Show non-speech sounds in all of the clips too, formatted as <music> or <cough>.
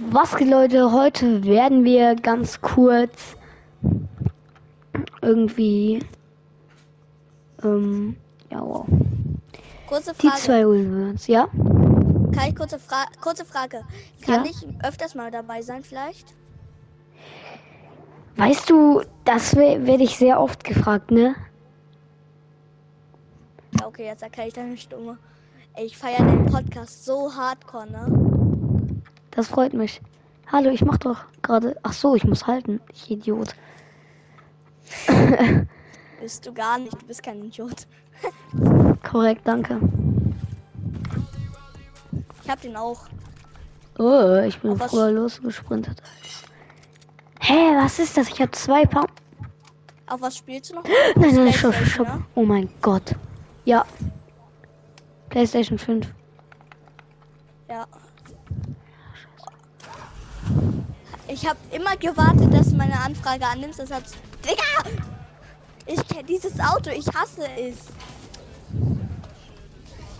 Was geht, Leute? Heute werden wir ganz kurz irgendwie. Ähm, ja, wow. Kurze Die Frage. zwei Reverse, ja? Kann ich kurze, Fra kurze Frage? Kann Ja. ich öfters mal dabei sein vielleicht? Weißt du, das we- werde ich sehr oft gefragt, ne? Ja, okay, jetzt erkenne ich deine Stimme. Ich feiere den Podcast so hardcore, ne? Das freut mich. Hallo, ich mach doch gerade. Ach so, ich muss halten. Ich Idiot. <laughs> Bist du gar nicht, du bist kein Idiot. Korrekt, danke. Ich hab den auch. Oh, ich bin Aber früher losgesprintet. Hä, was ist das? Ich habe zwei Pa. Auf was spielst du noch? <gasps> Nein, nein, stopp, stopp. ne? Oh mein Gott. Ja. PlayStation 5. Ja. Ich habe immer gewartet, dass du meine Anfrage annimmst. Deshalb. Digga! Ich kenne dieses Auto, ich hasse es.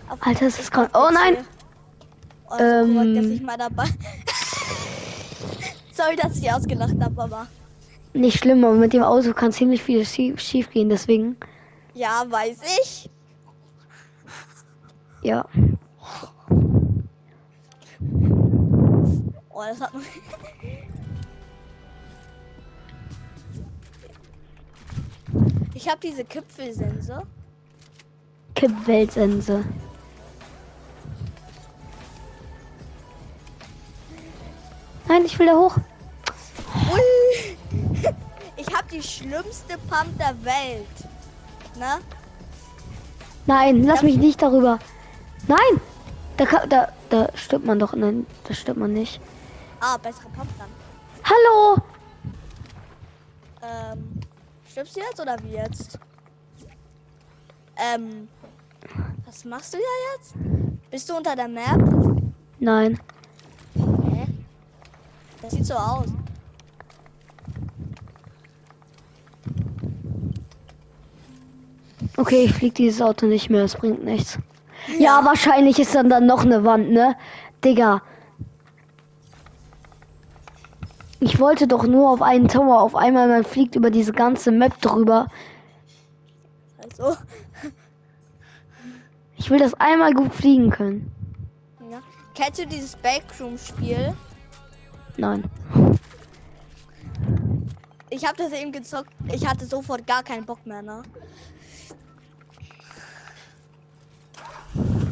Auf- Alter, es ist kauf Oh nein! Oh, Ähm. korrekt, dass ich mal dabei. <laughs> Sorry, dass ich ausgelacht habe, aber. Nicht schlimm, aber mit dem Auto kann ziemlich viel schief, schief gehen, deswegen. Ja, weiß ich. Ja. Oh, das hat. <laughs> Ich habe diese Kipfelsense. Kippweltsense. Nein, ich will da hoch. Ui. <laughs> Ich habe die schlimmste Pump der Welt. Ne? Nein, lass mich nicht darüber. Nein! Da, kann, da, da stirbt man doch. Nein, da stirbt man nicht. Ah, bessere Pump dann. Hallo! Ähm, stirbst du jetzt oder wie jetzt? Ähm, was machst du da jetzt? Bist du unter der Map? Nein. Hä? Das sieht so aus. Okay, ich flieg dieses Auto nicht mehr, es bringt nichts. Ja, wahrscheinlich ist dann, dann noch eine Wand, ne? Digga. Ich wollte doch nur auf einen Tower. Auf einmal man fliegt über diese ganze Map drüber. Also, Ich will das einmal gut fliegen können. ja. Kennst du dieses Backroom-Spiel? Nein. Ich habe das eben gezockt. Ich hatte sofort gar keinen Bock mehr, ne?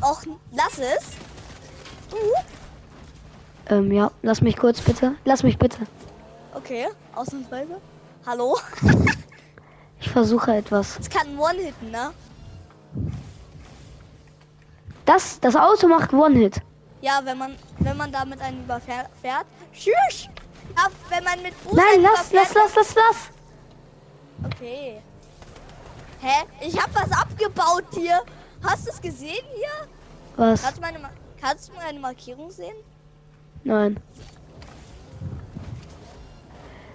Och, lass es. Uh, Ähm, ja, lass mich kurz bitte. Lass mich bitte. okay, ausnahmsweise. Hallo? <laughs> Ich versuche etwas. Es kann One-Hitten, ne? Das, das Auto macht One-Hit. Ja, wenn man, wenn man damit einen überfährt. Tschüss! Ja, wenn man mit Fuß Nein, lass, lass, lass, lass, lass. Okay. Hä? Ich hab was abgebaut hier. Hast du es gesehen hier? Was? Kannst du meine, kannst du meine Markierung sehen? Nein.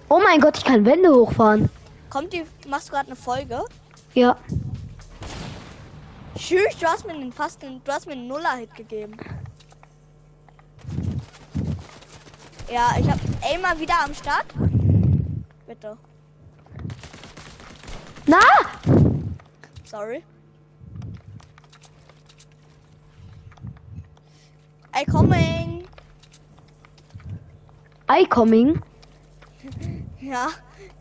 Oh mein Gott, ich kann Wände hochfahren. Kommt die, machst du gerade eine Folge? Ja. Tschüss, du hast mir den fast den, du hast mir einen Nuller-Hit gegeben. Ja, ich hab Aimer wieder am Start. Bitte. Na! Sorry. I coming. I coming. Ja.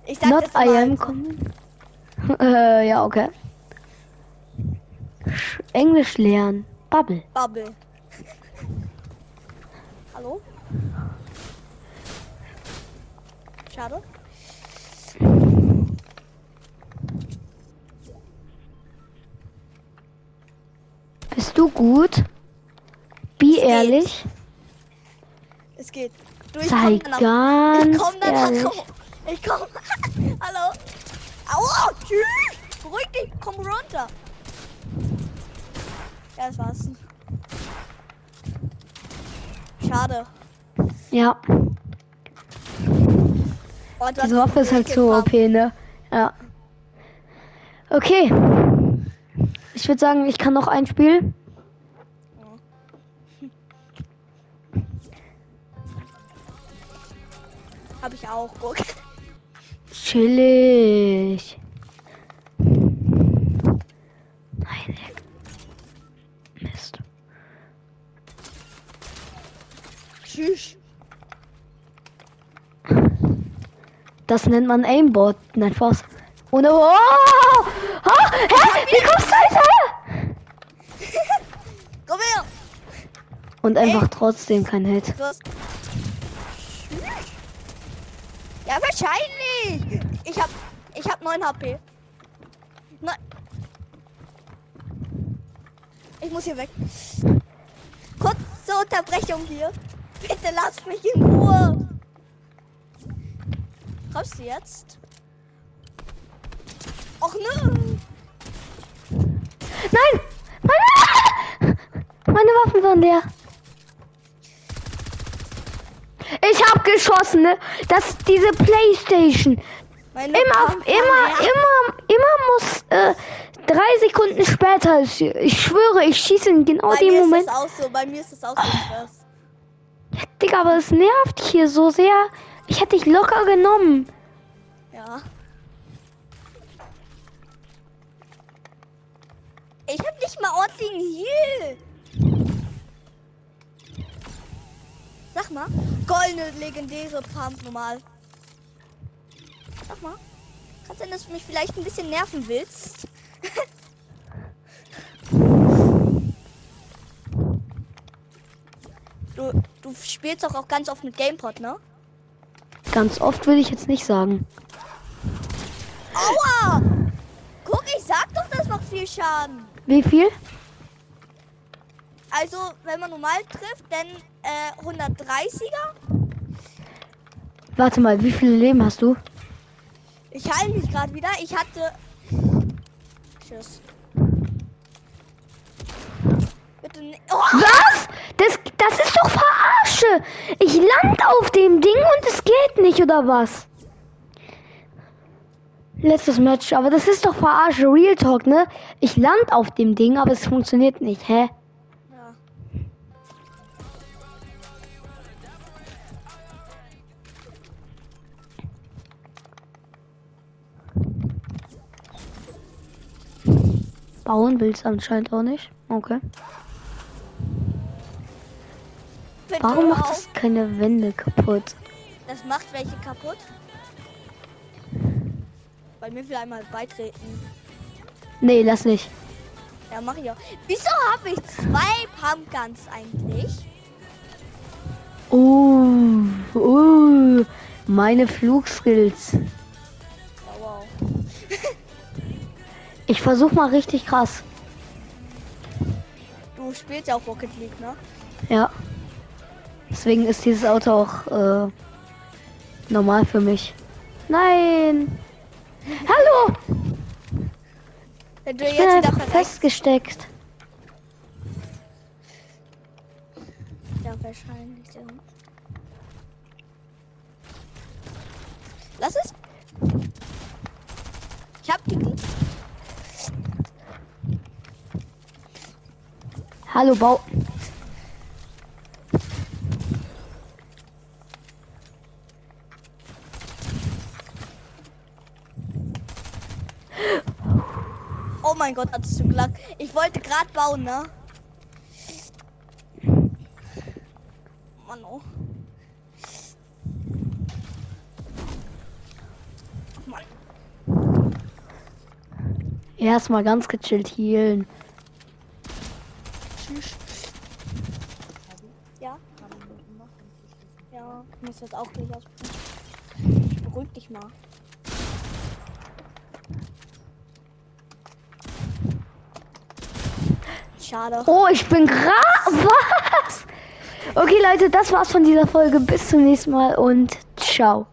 Ich sag Not das I am coming. <laughs> äh, ja, okay. Sch- Englisch lernen. Bubble. Bubble. Hallo? Schade. Bist du gut? Be geht. Es geht. Du, Sei komm danach- Ich komm danach. ehrlich. Ich komm. <laughs> <laughs> Hallo. Aua. Tschüss. Beruhig dich. Komm runter. Ja, das war's. Schade. Ja, Oh, diese Waffe ist halt so. OP, ne? Ja. Okay. Ich würde sagen, ich kann noch ein Spiel. Hab ich auch, guck. Chillig. Nein. Mist. Tschüss. Das nennt man Aimbot. Nein, Spaß. Ohne. Oh! oh! Hä? Wie kommst du her? <laughs> Komm her. Und einfach trotzdem kein Hit. Du hast... Ja, wahrscheinlich. Ich hab, ich hab 9 HP. Nein. Ich muss hier weg. Kurze Unterbrechung hier. Bitte lass mich in Ruhe. Kommst du jetzt? Och nö. Nein! Meine, <laughs> meine Waffen waren leer. Ich hab geschossen, ne? Das diese Playstation. Meine Immer, immer, immer, immer muss äh, drei Sekunden später. Ich, ich schwöre, ich schieße in genau Bei dem mir Moment. ist das auch so. Bei mir ist das auch so. krass. Digga, aber es nervt hier so sehr. Ich hätte dich locker genommen. Ja. Ich hab nicht mal ordentlichen Heal. Sag mal. Goldene legendäre Pump normal. Sag mal. Kann sein, dass du mich vielleicht ein bisschen nerven willst. <laughs> du, du spielst doch auch ganz oft mit Gamepod, ne? Ganz oft würde ich jetzt nicht sagen. Aua! Guck, ich sag doch, das macht viel Schaden. Wie viel? Also, wenn man normal trifft, dann äh, 130er. Warte mal, wie viele Leben hast du? Ich heile mich gerade wieder. Ich hatte. Tschüss. Bitte nicht. Oh! Was? Das, das ist doch Verarsche. Ich land auf dem Ding und es geht nicht, oder was? Letztes Match, aber das ist doch Verarsche. Real Talk, ne? Ich land auf dem Ding, aber es funktioniert nicht. Hä? Bauen willst anscheinend auch nicht. Okay. Bitte Warum macht auf. das keine Wände kaputt? Das macht welche kaputt? Bei mir will einmal beitreten. Nee, lass nicht. Ja, mach ich auch. Wieso habe ich zwei Pumpguns eigentlich? Uh, uh, meine Flugskills. Ja, wow. <laughs> Ich versuch mal richtig krass. Du spielst ja auch Rocket League, ne? Ja. Deswegen ist dieses Auto auch äh, normal für mich. Nein. Hallo. Wenn du Ich bin jetzt verreckst. festgesteckt. Ja, wahrscheinlich. Ja. Lass es. Ich hab die. Hallo, Bau. Oh mein Gott, hattest du Glück. Ich wollte gerade bauen, ne? Mann, oh. Mann. Erstmal ganz gechillt healen. Tschüss. Ja? Ja, ich muss jetzt auch gleich ausprobieren. Beruhig dich mal. Schade. Oh, ich bin gra... <laughs> Was? Okay, Leute, das war's von dieser Folge. Bis zum nächsten Mal und ciao.